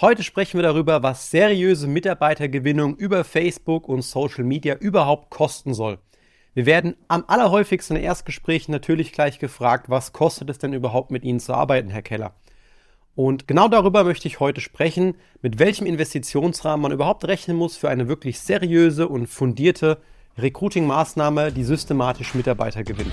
Heute sprechen wir darüber, was seriöse Mitarbeitergewinnung über Facebook und Social Media überhaupt kosten soll. Wir werden am allerhäufigsten in Erstgesprächen natürlich gleich gefragt, was kostet es denn überhaupt mit Ihnen zu arbeiten, Herr Keller? Und genau darüber möchte ich heute sprechen, mit welchem Investitionsrahmen man überhaupt rechnen muss für eine wirklich seriöse und fundierte Recruiting-Maßnahme, die systematisch Mitarbeiter gewinnt.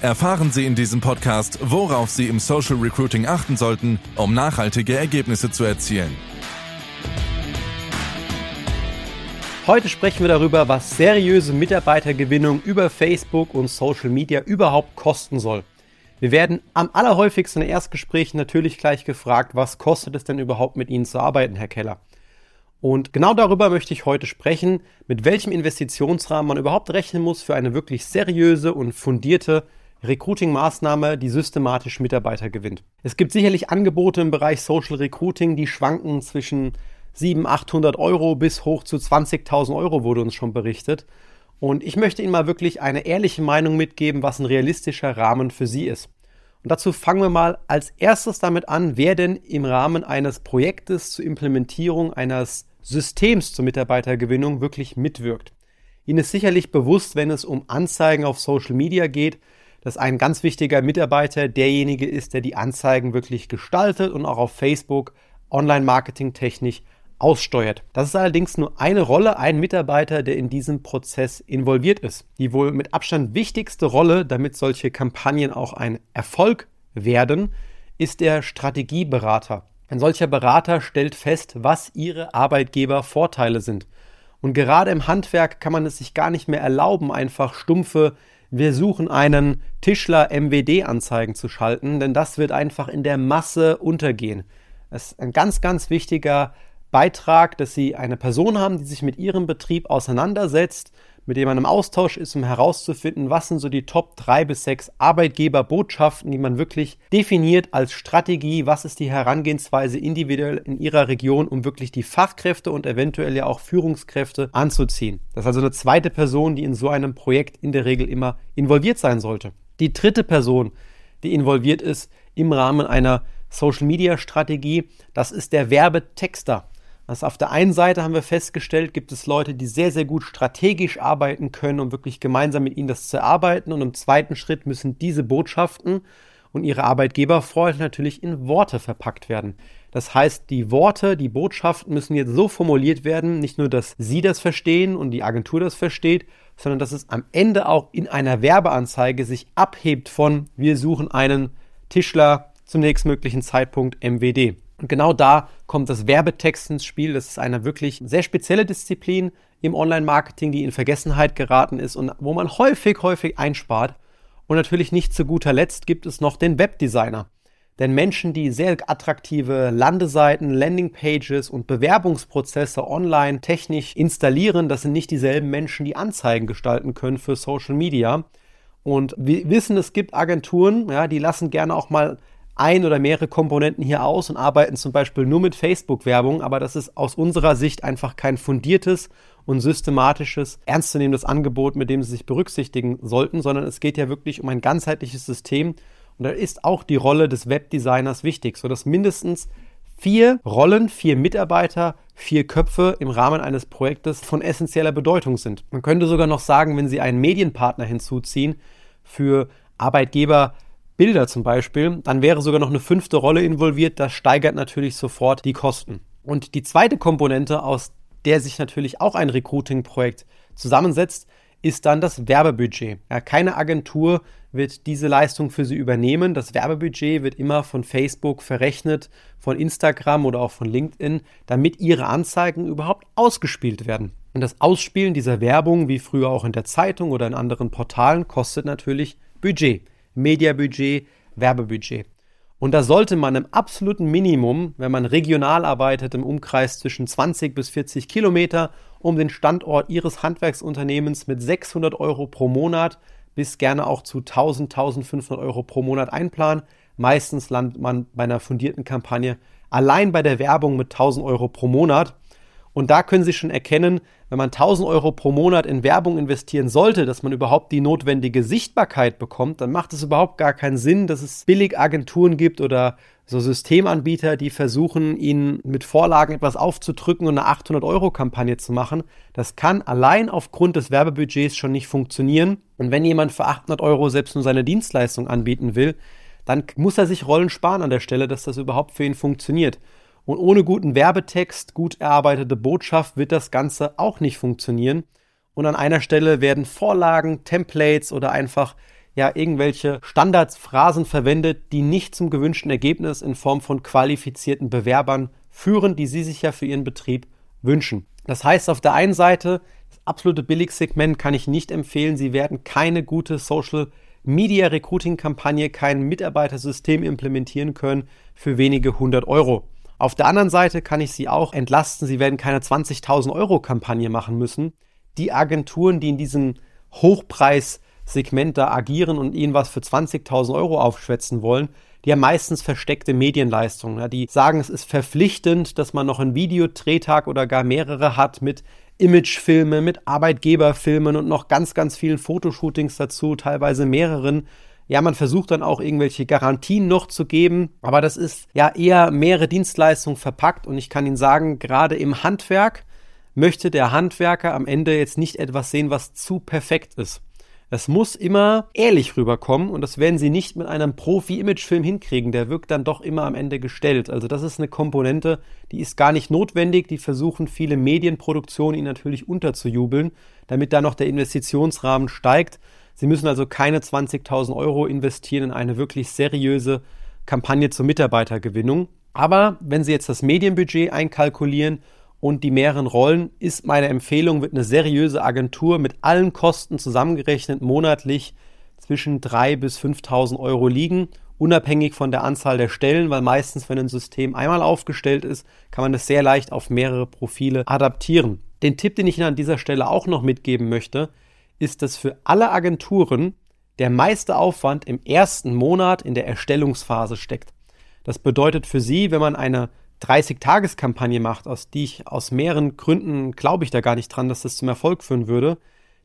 Erfahren Sie in diesem Podcast, worauf Sie im Social Recruiting achten sollten, um nachhaltige Ergebnisse zu erzielen. Heute sprechen wir darüber, was seriöse Mitarbeitergewinnung über Facebook und Social Media überhaupt kosten soll. Wir werden am allerhäufigsten in Erstgesprächen natürlich gleich gefragt, was kostet es denn überhaupt mit Ihnen zu arbeiten, Herr Keller? Und genau darüber möchte ich heute sprechen, mit welchem Investitionsrahmen man überhaupt rechnen muss für eine wirklich seriöse und fundierte Recruiting-Maßnahme, die systematisch Mitarbeiter gewinnt. Es gibt sicherlich Angebote im Bereich Social Recruiting, die schwanken zwischen 700, 800 Euro bis hoch zu 20.000 Euro wurde uns schon berichtet. Und ich möchte Ihnen mal wirklich eine ehrliche Meinung mitgeben, was ein realistischer Rahmen für Sie ist. Und dazu fangen wir mal als erstes damit an, wer denn im Rahmen eines Projektes zur Implementierung eines Systems zur Mitarbeitergewinnung wirklich mitwirkt. Ihnen ist sicherlich bewusst, wenn es um Anzeigen auf Social Media geht, dass ein ganz wichtiger Mitarbeiter derjenige ist, der die Anzeigen wirklich gestaltet und auch auf Facebook Online-Marketing technisch aussteuert. Das ist allerdings nur eine Rolle, ein Mitarbeiter, der in diesem Prozess involviert ist. Die wohl mit Abstand wichtigste Rolle, damit solche Kampagnen auch ein Erfolg werden, ist der Strategieberater. Ein solcher Berater stellt fest, was ihre Arbeitgeber Vorteile sind. Und gerade im Handwerk kann man es sich gar nicht mehr erlauben, einfach stumpfe wir suchen einen Tischler MWD-Anzeigen zu schalten, denn das wird einfach in der Masse untergehen. Es ist ein ganz, ganz wichtiger Beitrag, dass Sie eine Person haben, die sich mit Ihrem Betrieb auseinandersetzt, mit dem man im Austausch ist, um herauszufinden, was sind so die Top 3 bis 6 Arbeitgeberbotschaften, die man wirklich definiert als Strategie, was ist die Herangehensweise individuell in Ihrer Region, um wirklich die Fachkräfte und eventuell ja auch Führungskräfte anzuziehen. Das ist also eine zweite Person, die in so einem Projekt in der Regel immer involviert sein sollte. Die dritte Person, die involviert ist im Rahmen einer Social Media Strategie, das ist der Werbetexter. Also auf der einen Seite haben wir festgestellt, gibt es Leute, die sehr, sehr gut strategisch arbeiten können, um wirklich gemeinsam mit ihnen das zu erarbeiten. Und im zweiten Schritt müssen diese Botschaften und ihre Arbeitgeberfreunde natürlich in Worte verpackt werden. Das heißt, die Worte, die Botschaften müssen jetzt so formuliert werden, nicht nur, dass Sie das verstehen und die Agentur das versteht, sondern dass es am Ende auch in einer Werbeanzeige sich abhebt von wir suchen einen Tischler zum nächstmöglichen Zeitpunkt MWD. Und genau da kommt das Werbetext ins Spiel. Das ist eine wirklich sehr spezielle Disziplin im Online-Marketing, die in Vergessenheit geraten ist und wo man häufig, häufig einspart. Und natürlich nicht zu guter Letzt gibt es noch den Webdesigner. Denn Menschen, die sehr attraktive Landeseiten, Landingpages und Bewerbungsprozesse online technisch installieren, das sind nicht dieselben Menschen, die Anzeigen gestalten können für Social Media. Und wir wissen, es gibt Agenturen, ja, die lassen gerne auch mal ein oder mehrere Komponenten hier aus und arbeiten zum Beispiel nur mit Facebook-Werbung, aber das ist aus unserer Sicht einfach kein fundiertes und systematisches, ernstzunehmendes Angebot, mit dem Sie sich berücksichtigen sollten, sondern es geht ja wirklich um ein ganzheitliches System und da ist auch die Rolle des Webdesigners wichtig, sodass mindestens vier Rollen, vier Mitarbeiter, vier Köpfe im Rahmen eines Projektes von essentieller Bedeutung sind. Man könnte sogar noch sagen, wenn Sie einen Medienpartner hinzuziehen für Arbeitgeber, Bilder zum Beispiel, dann wäre sogar noch eine fünfte Rolle involviert. Das steigert natürlich sofort die Kosten. Und die zweite Komponente, aus der sich natürlich auch ein Recruiting-Projekt zusammensetzt, ist dann das Werbebudget. Ja, keine Agentur wird diese Leistung für Sie übernehmen. Das Werbebudget wird immer von Facebook verrechnet, von Instagram oder auch von LinkedIn, damit Ihre Anzeigen überhaupt ausgespielt werden. Und das Ausspielen dieser Werbung, wie früher auch in der Zeitung oder in anderen Portalen, kostet natürlich Budget. Mediabudget, Werbebudget. Und da sollte man im absoluten Minimum, wenn man regional arbeitet, im Umkreis zwischen 20 bis 40 Kilometer, um den Standort Ihres Handwerksunternehmens mit 600 Euro pro Monat bis gerne auch zu 1000, 1500 Euro pro Monat einplanen. Meistens landet man bei einer fundierten Kampagne allein bei der Werbung mit 1000 Euro pro Monat. Und da können Sie schon erkennen, wenn man 1000 Euro pro Monat in Werbung investieren sollte, dass man überhaupt die notwendige Sichtbarkeit bekommt, dann macht es überhaupt gar keinen Sinn, dass es Billigagenturen gibt oder so Systemanbieter, die versuchen, ihnen mit Vorlagen etwas aufzudrücken und eine 800-Euro-Kampagne zu machen. Das kann allein aufgrund des Werbebudgets schon nicht funktionieren. Und wenn jemand für 800 Euro selbst nur seine Dienstleistung anbieten will, dann muss er sich Rollen sparen an der Stelle, dass das überhaupt für ihn funktioniert. Und ohne guten Werbetext, gut erarbeitete Botschaft wird das Ganze auch nicht funktionieren. Und an einer Stelle werden Vorlagen, Templates oder einfach ja irgendwelche Standardsphrasen verwendet, die nicht zum gewünschten Ergebnis in Form von qualifizierten Bewerbern führen, die Sie sich ja für Ihren Betrieb wünschen. Das heißt, auf der einen Seite, das absolute Billigsegment kann ich nicht empfehlen. Sie werden keine gute Social Media Recruiting Kampagne, kein Mitarbeitersystem implementieren können für wenige hundert Euro. Auf der anderen Seite kann ich Sie auch entlasten. Sie werden keine 20.000 Euro Kampagne machen müssen. Die Agenturen, die in diesem Hochpreissegment da agieren und Ihnen was für 20.000 Euro aufschwätzen wollen, die haben meistens versteckte Medienleistungen. Die sagen, es ist verpflichtend, dass man noch einen Videodrehtag oder gar mehrere hat mit Imagefilmen, mit Arbeitgeberfilmen und noch ganz, ganz vielen Fotoshootings dazu, teilweise mehreren. Ja, man versucht dann auch irgendwelche Garantien noch zu geben, aber das ist ja eher mehrere Dienstleistungen verpackt und ich kann Ihnen sagen, gerade im Handwerk möchte der Handwerker am Ende jetzt nicht etwas sehen, was zu perfekt ist. Es muss immer ehrlich rüberkommen und das werden Sie nicht mit einem Profi-Imagefilm hinkriegen. Der wirkt dann doch immer am Ende gestellt. Also das ist eine Komponente, die ist gar nicht notwendig. Die versuchen viele Medienproduktionen Ihnen natürlich unterzujubeln, damit da noch der Investitionsrahmen steigt. Sie müssen also keine 20.000 Euro investieren in eine wirklich seriöse Kampagne zur Mitarbeitergewinnung. Aber wenn Sie jetzt das Medienbudget einkalkulieren und die mehreren Rollen, ist meine Empfehlung, wird eine seriöse Agentur mit allen Kosten zusammengerechnet monatlich zwischen 3.000 bis 5.000 Euro liegen, unabhängig von der Anzahl der Stellen, weil meistens, wenn ein System einmal aufgestellt ist, kann man es sehr leicht auf mehrere Profile adaptieren. Den Tipp, den ich Ihnen an dieser Stelle auch noch mitgeben möchte, ist, dass für alle Agenturen der meiste Aufwand im ersten Monat in der Erstellungsphase steckt. Das bedeutet für Sie, wenn man eine 30-Tages-Kampagne macht, aus die ich aus mehreren Gründen glaube ich da gar nicht dran, dass das zum Erfolg führen würde,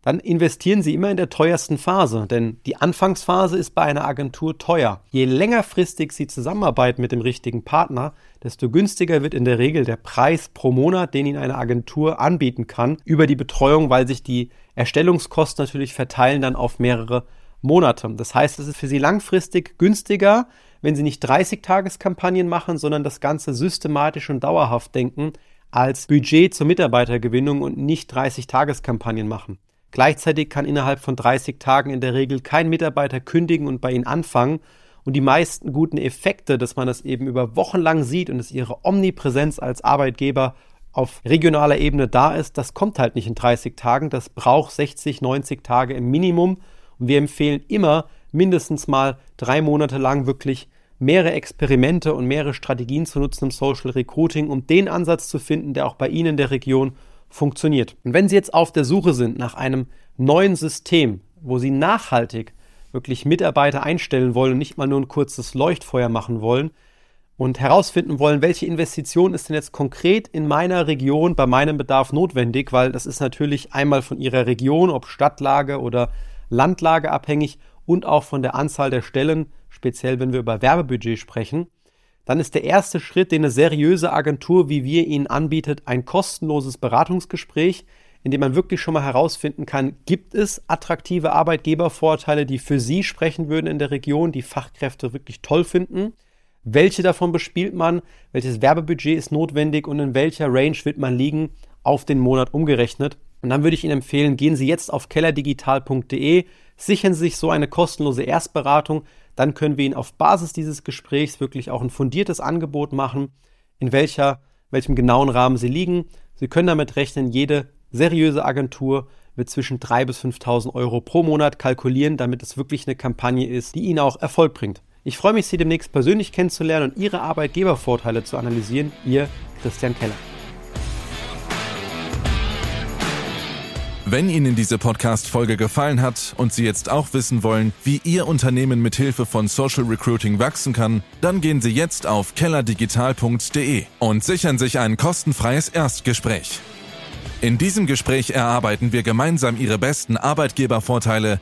dann investieren Sie immer in der teuersten Phase, denn die Anfangsphase ist bei einer Agentur teuer. Je längerfristig Sie zusammenarbeiten mit dem richtigen Partner, desto günstiger wird in der Regel der Preis pro Monat, den Ihnen eine Agentur anbieten kann, über die Betreuung, weil sich die Erstellungskosten natürlich verteilen dann auf mehrere Monate. Das heißt, es ist für Sie langfristig günstiger, wenn Sie nicht 30-Tages-Kampagnen machen, sondern das Ganze systematisch und dauerhaft denken, als Budget zur Mitarbeitergewinnung und nicht 30-Tages-Kampagnen machen. Gleichzeitig kann innerhalb von 30 Tagen in der Regel kein Mitarbeiter kündigen und bei Ihnen anfangen. Und die meisten guten Effekte, dass man das eben über Wochen lang sieht und dass Ihre Omnipräsenz als Arbeitgeber auf regionaler Ebene da ist, das kommt halt nicht in 30 Tagen. Das braucht 60, 90 Tage im Minimum. Und wir empfehlen immer mindestens mal drei Monate lang wirklich mehrere Experimente und mehrere Strategien zu nutzen im Social Recruiting, um den Ansatz zu finden, der auch bei Ihnen in der Region funktioniert. Und wenn Sie jetzt auf der Suche sind nach einem neuen System, wo Sie nachhaltig wirklich Mitarbeiter einstellen wollen und nicht mal nur ein kurzes Leuchtfeuer machen wollen und herausfinden wollen, welche Investition ist denn jetzt konkret in meiner Region bei meinem Bedarf notwendig, weil das ist natürlich einmal von Ihrer Region, ob Stadtlage oder Landlage abhängig und auch von der Anzahl der Stellen, speziell wenn wir über Werbebudget sprechen dann ist der erste Schritt, den eine seriöse Agentur wie wir Ihnen anbietet, ein kostenloses Beratungsgespräch, in dem man wirklich schon mal herausfinden kann, gibt es attraktive Arbeitgebervorteile, die für Sie sprechen würden in der Region, die Fachkräfte wirklich toll finden. Welche davon bespielt man? Welches Werbebudget ist notwendig und in welcher Range wird man liegen auf den Monat umgerechnet? Und dann würde ich Ihnen empfehlen, gehen Sie jetzt auf kellerdigital.de, sichern Sie sich so eine kostenlose Erstberatung, dann können wir Ihnen auf Basis dieses Gesprächs wirklich auch ein fundiertes Angebot machen, in welcher, welchem genauen Rahmen Sie liegen. Sie können damit rechnen, jede seriöse Agentur wird zwischen 3.000 bis 5.000 Euro pro Monat kalkulieren, damit es wirklich eine Kampagne ist, die Ihnen auch Erfolg bringt. Ich freue mich, Sie demnächst persönlich kennenzulernen und Ihre Arbeitgebervorteile zu analysieren. Ihr Christian Keller. Wenn Ihnen diese Podcast-Folge gefallen hat und Sie jetzt auch wissen wollen, wie Ihr Unternehmen mit Hilfe von Social Recruiting wachsen kann, dann gehen Sie jetzt auf kellerdigital.de und sichern sich ein kostenfreies Erstgespräch. In diesem Gespräch erarbeiten wir gemeinsam Ihre besten Arbeitgebervorteile